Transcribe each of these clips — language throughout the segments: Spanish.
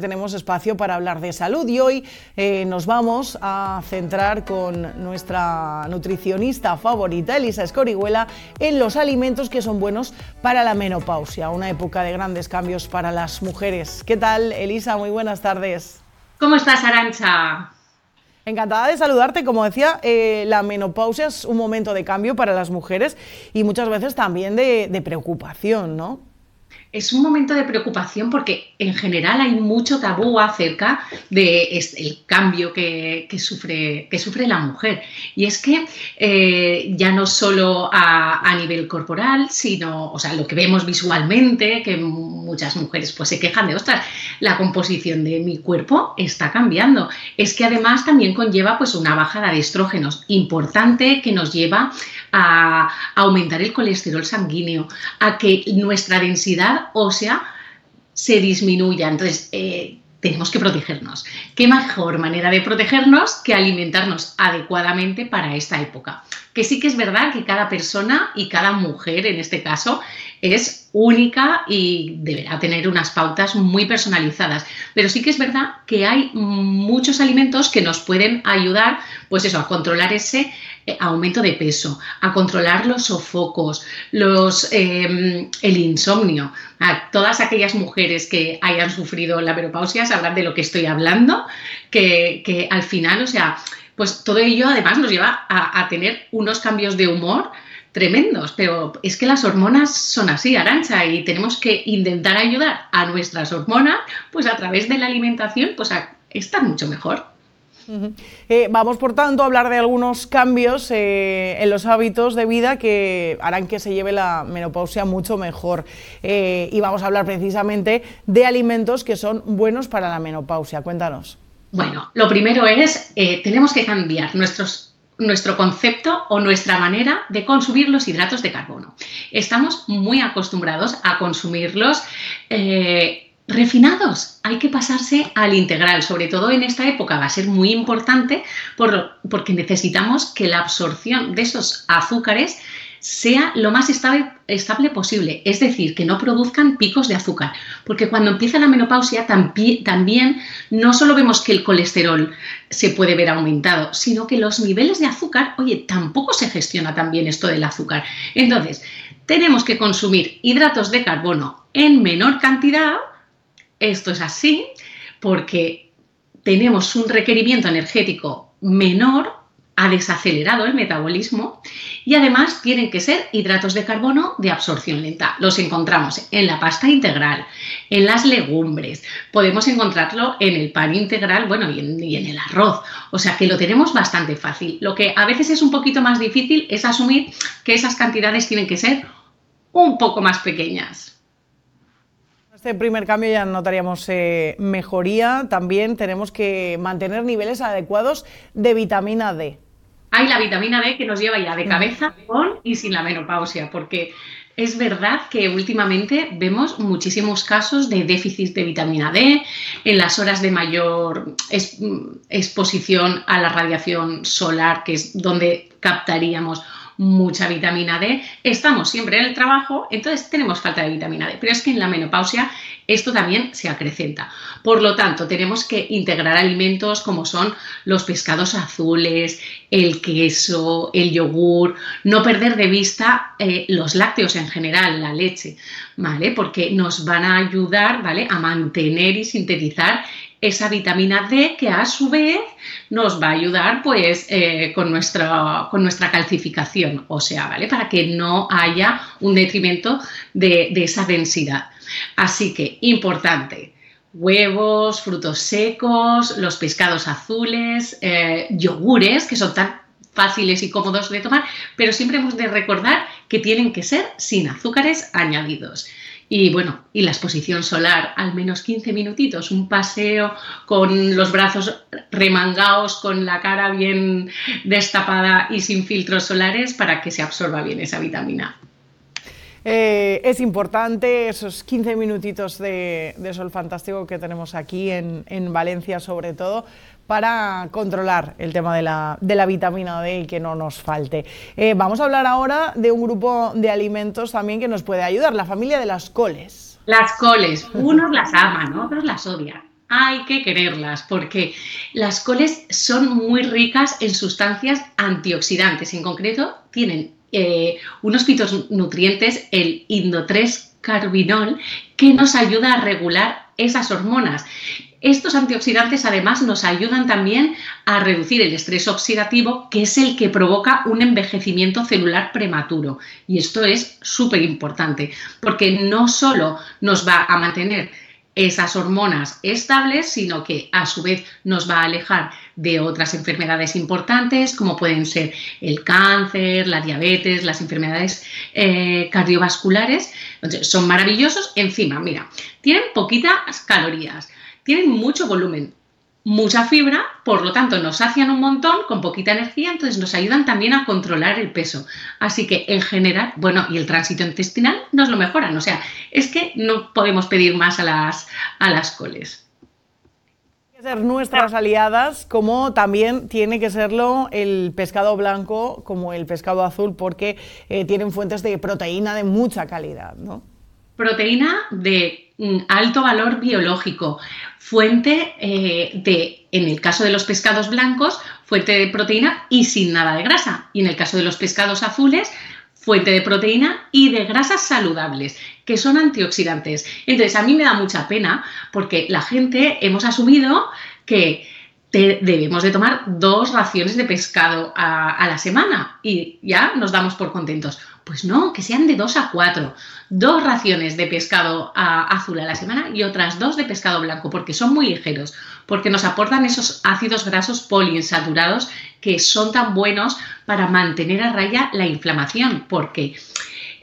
Tenemos espacio para hablar de salud y hoy eh, nos vamos a centrar con nuestra nutricionista favorita, Elisa Escorihuela, en los alimentos que son buenos para la menopausia, una época de grandes cambios para las mujeres. ¿Qué tal, Elisa? Muy buenas tardes. ¿Cómo estás, Arancha? Encantada de saludarte. Como decía, eh, la menopausia es un momento de cambio para las mujeres y muchas veces también de, de preocupación, ¿no? Es un momento de preocupación porque en general hay mucho tabú acerca del cambio que, sufre, que sufre la mujer. Y es que eh, ya no solo a, nivel corporal, sino, o sea, lo que vemos visualmente, que muchas mujeres pues se quejan de, ostras, la composición de mi cuerpo está cambiando. Es que además también conlleva pues una bajada de estrógenos importante que nos lleva a aumentar el colesterol sanguíneo, a que nuestra densidad ósea se disminuya. Entonces, eh, tenemos que protegernos. ¿Qué mejor manera de protegernos que alimentarnos adecuadamente para esta época? Que sí que es verdad que cada persona y cada mujer, en este caso, es única y deberá tener unas pautas muy personalizadas. Pero sí que es verdad que hay muchos alimentos que nos pueden ayudar, pues eso, a controlar ese eh, aumento de peso, a controlar los sofocos, los, em, el insomnio. A todas aquellas mujeres que hayan sufrido la menopausia sabrán de lo que estoy hablando, que, al final, o sea, pues todo ello además nos lleva a, tener unos cambios de humor tremendos, pero es que las hormonas son así, Arancha, y tenemos que intentar ayudar a nuestras hormonas, pues a través de la alimentación, pues a estar mucho mejor. Eh, vamos, por tanto, a hablar de algunos cambios eh, en los hábitos de vida que harán que se lleve la menopausia mucho mejor. Eh, y vamos a hablar precisamente de alimentos que son buenos para la menopausia. Cuéntanos. Bueno, lo primero es, tenemos que cambiar nuestro concepto o nuestra manera de consumir los hidratos de carbono. Estamos muy acostumbrados a consumirlos refinados. Hay que pasarse al integral, sobre todo en esta época va a ser muy importante porque necesitamos que la absorción de esos azúcares sea lo más estable, posible, es decir, que no produzcan picos de azúcar, porque cuando empieza la menopausia también no solo vemos que el colesterol se puede ver aumentado, sino que los niveles de azúcar, oye, tampoco se gestiona tan bien esto del azúcar. Entonces, tenemos que consumir hidratos de carbono en menor cantidad, esto es así porque tenemos un requerimiento energético menor, ha desacelerado el metabolismo y además tienen que ser hidratos de carbono de absorción lenta. Los encontramos en la pasta integral, en las legumbres, podemos encontrarlo en el pan integral, bueno, y en, el arroz. O sea que lo tenemos bastante fácil. Lo que a veces es un poquito más difícil es asumir que esas cantidades tienen que ser un poco más pequeñas este primer cambio ya notaríamos eh, mejoría. También tenemos que mantener niveles adecuados de vitamina D. Hay la vitamina D que nos lleva ya de cabeza con y sin la menopausia, porque es verdad que últimamente vemos muchísimos casos de déficit de vitamina D en las horas de mayor exposición a la radiación solar, que es donde captaríamos mucha vitamina D, estamos siempre en el trabajo, entonces tenemos falta de vitamina D. Pero es que en la menopausia esto también se acrecenta. Por lo tanto, tenemos que integrar alimentos como son los pescados azules, el queso, el yogur, no perder de vista eh, los lácteos en general, la leche, ¿vale? Porque nos van a ayudar, ¿vale? A mantener y sintetizar esa vitamina D que a su vez nos va a ayudar pues eh, con, nuestra, con nuestra calcificación sea, ¿vale? Para que no haya un detrimento de, esa densidad. Así que, importante, huevos, frutos secos, los pescados azules, eh, yogures, que son tan fáciles y cómodos de tomar, pero siempre hemos de recordar que tienen que ser sin azúcares añadidos. Y bueno, y la exposición solar, al menos 15 minutitos, un paseo con los brazos remangados, con la cara bien destapada y sin filtros solares para que se absorba bien esa vitamina. Eh, es importante esos 15 minutitos de, sol fantástico que tenemos aquí en, Valencia sobre todo para controlar el tema de la, vitamina D y que no nos falte. Eh, vamos a hablar ahora de un grupo de alimentos también que nos puede ayudar, la familia de las coles. Las coles, unos las aman, otros las odian. hay que quererlas porque las coles son muy ricas en sustancias antioxidantes. En concreto, tienen eh, unos fitonutrientes, el indo-3 carbinol, que nos ayuda a regular esas hormonas. Estos antioxidantes además nos ayudan también a reducir el estrés oxidativo, que es el que provoca un envejecimiento celular prematuro. Y esto es súper importante, porque no solo nos va a mantener esas hormonas estables, sino que a su vez nos va a alejar de otras enfermedades importantes, como pueden ser el cáncer, la diabetes, las enfermedades eh, cardiovasculares. son maravillosos. Encima, mira, tienen poquitas calorías, tienen mucho volumen, mucha fibra, por lo tanto nos sacian un montón con poquita energía, entonces nos ayudan también a controlar el peso. Así que en general, bueno, y el tránsito intestinal nos lo mejoran, o sea, es que no podemos pedir más a las, a las coles que ser nuestras aliadas, como también tiene que serlo el pescado blanco, como el pescado azul, porque eh, tienen fuentes de proteína de mucha calidad, ¿no? Proteína de alto valor biológico, fuente eh, de, en el caso de los pescados blancos, fuente de proteína y sin nada de grasa. Y en el caso de los pescados azules, fuente de proteína y de grasas saludables, que son antioxidantes. Entonces, a mí me da mucha pena porque la gente hemos asumido que debemos de tomar dos raciones de pescado a, la semana y ya nos damos por contentos. Pues no, que sean de dos a cuatro. Dos raciones de pescado azul a la semana y otras dos de pescado blanco, porque son muy ligeros, porque nos aportan esos ácidos grasos poliinsaturados que son tan buenos para mantener a raya la inflamación, porque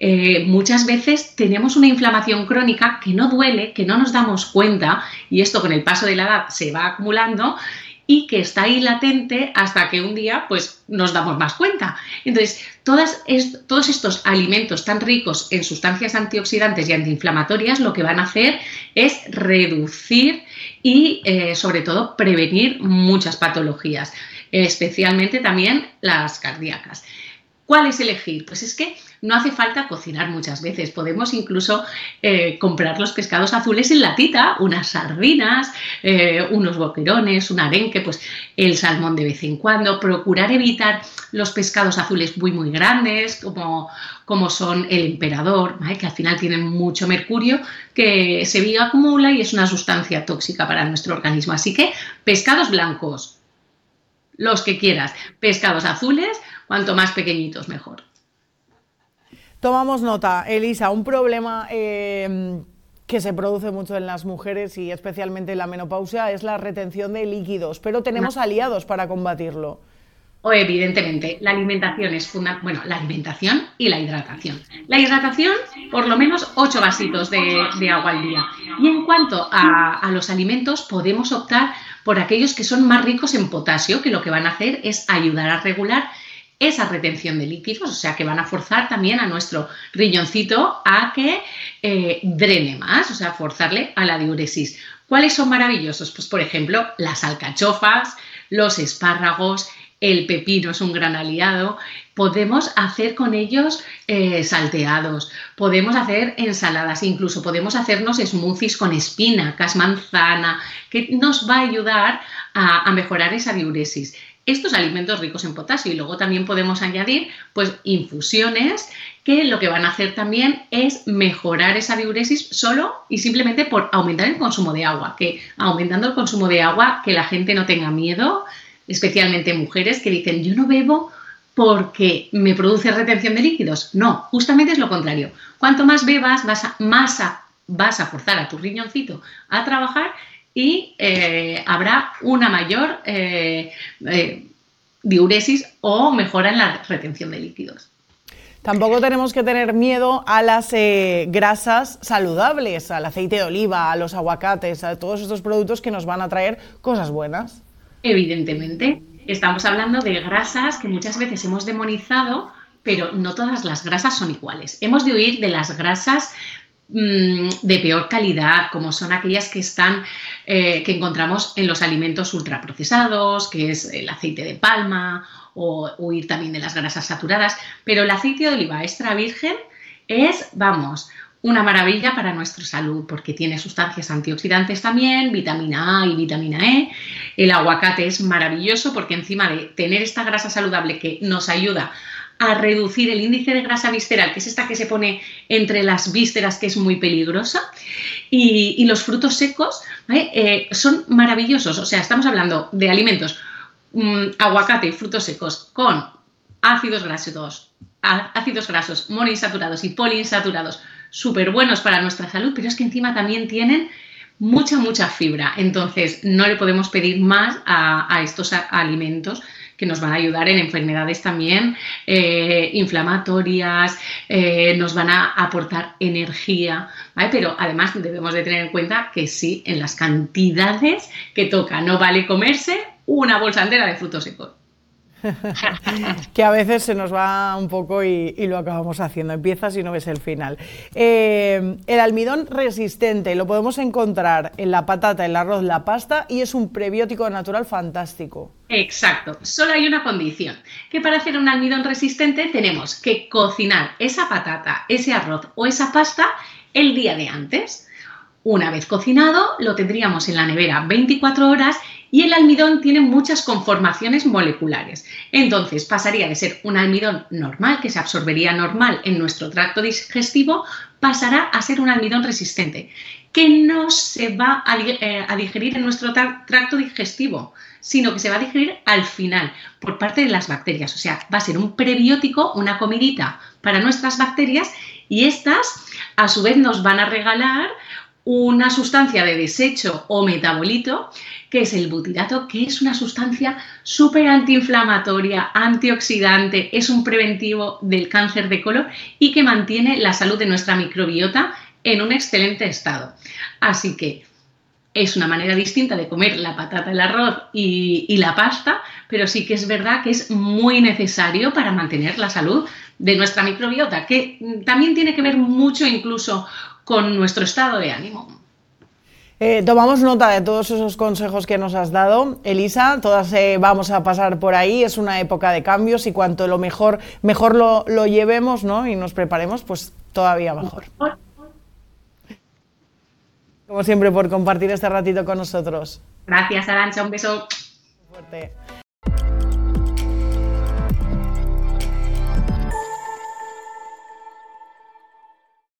eh, muchas veces tenemos una inflamación crónica que no duele, que no nos damos cuenta, y esto con el paso de la edad se va acumulando, y que está ahí latente hasta que un día pues nos damos más cuenta. Entonces, todas todos estos alimentos tan ricos en sustancias antioxidantes y antiinflamatorias lo que van a hacer es reducir y eh, sobre todo prevenir muchas patologías, especialmente también las cardíacas. ¿Cuál es elegir? Pues es que no hace falta cocinar muchas veces. Podemos incluso eh, comprar los pescados azules en latita, unas sardinas, eh, unos boquerones, un arenque, pues el salmón de vez en cuando. Procurar evitar los pescados azules muy, muy grandes, como, como son el emperador, que al final tienen mucho mercurio que se bioacumula y es una sustancia tóxica para nuestro organismo. Así que pescados blancos, los que quieras. Pescados azules, cuanto más pequeñitos mejor. Tomamos nota, Elisa, un problema eh, que se produce mucho en las mujeres y especialmente en la menopausia es la retención de líquidos, pero tenemos aliados para combatirlo. O evidentemente, la alimentación es fundamental, bueno, la alimentación y la hidratación. La hidratación, por lo menos 8 vasitos de, agua al día. Y en cuanto a, a los alimentos, podemos optar por aquellos que son más ricos en potasio, que lo que van a hacer es ayudar a regular esa retención de líquidos, o sea que van a forzar también a nuestro riñoncito a que eh, drene más, o sea, forzarle a la diuresis. ¿Cuáles son maravillosos? Pues por ejemplo, las alcachofas, los espárragos, el pepino es un gran aliado. Podemos hacer con ellos eh, salteados, podemos hacer ensaladas, incluso podemos hacernos smoothies con espinacas, manzana, que nos va a ayudar a mejorar esa diuresis estos alimentos ricos en potasio y luego también podemos añadir pues infusiones que lo que van a hacer también es mejorar esa diuresis solo y simplemente por aumentar el consumo de agua, que aumentando el consumo de agua que la gente no tenga miedo, especialmente mujeres que dicen yo no bebo porque me produce retención de líquidos. No, justamente es lo contrario. Cuanto más bebas, vas a, más vas a forzar a tu riñoncito a trabajar y eh, habrá una mayor eh, eh, diuresis o mejora en la retención de líquidos. Tampoco tenemos que tener miedo a las grasas saludables, al aceite de oliva, a los aguacates, a todos estos productos que nos van a traer cosas buenas. Evidentemente, estamos hablando de grasas que muchas veces hemos demonizado, pero no todas las grasas son iguales. Hemos de huir de las grasas Mm, de peor calidad, como son aquellas que están, eh, que encontramos en los alimentos ultraprocesados, que es el aceite de palma, o huir también de las grasas saturadas. Pero el aceite de oliva extra virgen es, vamos, una maravilla para nuestra salud porque tiene sustancias antioxidantes también, vitamina A y vitamina E. El aguacate es maravilloso porque encima de tener esta grasa saludable que nos ayuda a reducir el índice de grasa visceral, que es esta que se pone entre las vísceras, que es muy peligrosa, y, los frutos secos eh, son maravillosos. O sea, estamos hablando de alimentos, mm, aguacate y frutos secos con ácidos grasos, ácidos grasos monoinsaturados y poliinsaturados súper buenos para nuestra salud, pero es que encima también tienen mucha, mucha fibra. Entonces, no le podemos pedir más a, estos alimentos que nos van a ayudar en enfermedades también eh, inflamatorias, eh, nos van a aportar energía, pero además debemos de tener en cuenta que sí, en las cantidades que toca, no vale comerse una bolsa entera de frutos secos. que a veces se nos va un poco y, lo acabamos haciendo. Empiezas y no ves el final. Eh, el almidón resistente lo podemos encontrar en la patata, el arroz, la pasta y es un prebiótico natural fantástico. Exacto. Solo hay una condición, que para hacer un almidón resistente tenemos que cocinar esa patata, ese arroz o esa pasta el día de antes. Una vez cocinado, lo tendríamos en la nevera 24 horas y el almidón tiene muchas conformaciones moleculares. Entonces pasaría de ser un almidón normal, que se absorbería normal en nuestro tracto digestivo, pasará a ser un almidón resistente, que no se va a, eh, digerir en nuestro tracto digestivo, sino que se va a digerir al final por parte de las bacterias. O sea, va a ser un prebiótico, una comidita para nuestras bacterias y estas a su vez nos van a regalar una sustancia de desecho o metabolito, que es el butirato, que es una sustancia súper antiinflamatoria, antioxidante, es un preventivo del cáncer de colon y que mantiene la salud de nuestra microbiota en un excelente estado. Así que es una manera distinta de comer la patata, el arroz y, y, la pasta, pero sí que es verdad que es muy necesario para mantener la salud de nuestra microbiota, que también tiene que ver mucho incluso con nuestro estado de ánimo. Eh, tomamos nota de todos esos consejos que nos has dado, Elisa. Todas eh, vamos a pasar por ahí. Es una época de cambios y cuanto lo mejor, mejor lo, lo llevemos ¿no? y nos preparemos, pues todavía mejor. Como siempre, por compartir este ratito con nosotros. Gracias, Arancha. Un beso. Fuerte.